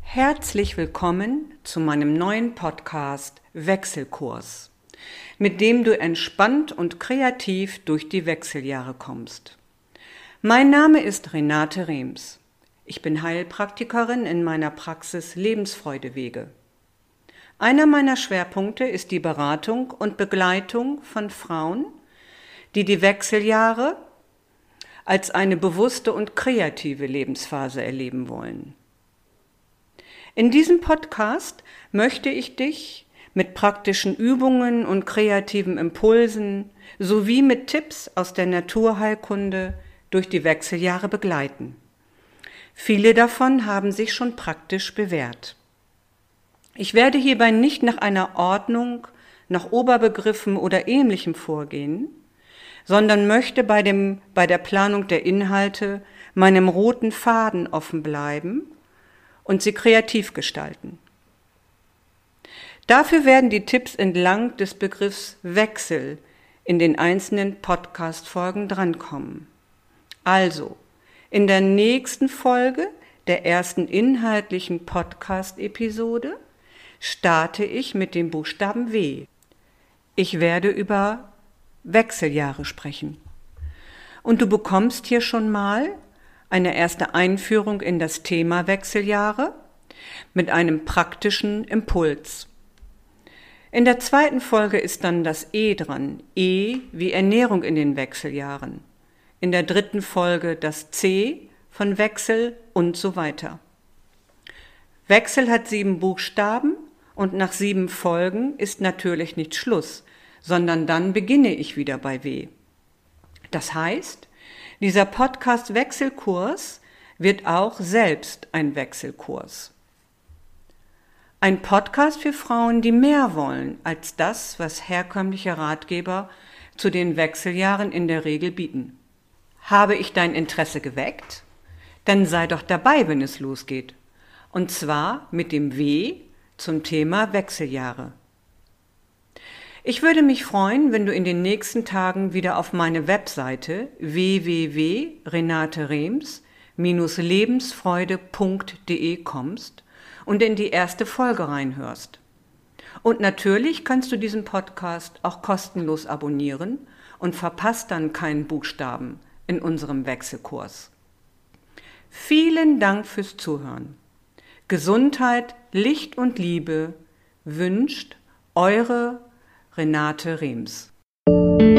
Herzlich willkommen zu meinem neuen Podcast Wechselkurs, mit dem du entspannt und kreativ durch die Wechseljahre kommst. Mein Name ist Renate Rehms. Ich bin Heilpraktikerin in meiner Praxis Lebensfreudewege. Einer meiner Schwerpunkte ist die Beratung und Begleitung von Frauen die die Wechseljahre als eine bewusste und kreative Lebensphase erleben wollen. In diesem Podcast möchte ich dich mit praktischen Übungen und kreativen Impulsen sowie mit Tipps aus der Naturheilkunde durch die Wechseljahre begleiten. Viele davon haben sich schon praktisch bewährt. Ich werde hierbei nicht nach einer Ordnung, nach Oberbegriffen oder ähnlichem vorgehen, sondern möchte bei, dem, bei der Planung der Inhalte meinem roten Faden offen bleiben und sie kreativ gestalten. Dafür werden die Tipps entlang des Begriffs Wechsel in den einzelnen Podcast-Folgen drankommen. Also, in der nächsten Folge der ersten inhaltlichen Podcast-Episode starte ich mit dem Buchstaben W. Ich werde über Wechseljahre sprechen. Und du bekommst hier schon mal eine erste Einführung in das Thema Wechseljahre mit einem praktischen Impuls. In der zweiten Folge ist dann das E dran, E wie Ernährung in den Wechseljahren. In der dritten Folge das C von Wechsel und so weiter. Wechsel hat sieben Buchstaben und nach sieben Folgen ist natürlich nicht Schluss, sondern dann beginne ich wieder bei W. Das heißt, dieser Podcast Wechselkurs wird auch selbst ein Wechselkurs. Ein Podcast für Frauen, die mehr wollen als das, was herkömmliche Ratgeber zu den Wechseljahren in der Regel bieten. Habe ich dein Interesse geweckt? Dann sei doch dabei, wenn es losgeht. Und zwar mit dem W zum Thema Wechseljahre. Ich würde mich freuen, wenn du in den nächsten Tagen wieder auf meine Webseite www.renaterems-lebensfreude.de kommst und in die erste Folge reinhörst. Und natürlich kannst du diesen Podcast auch kostenlos abonnieren und verpasst dann keinen Buchstaben in unserem Wechselkurs. Vielen Dank fürs Zuhören. Gesundheit, Licht und Liebe wünscht eure Renate Rems. Musik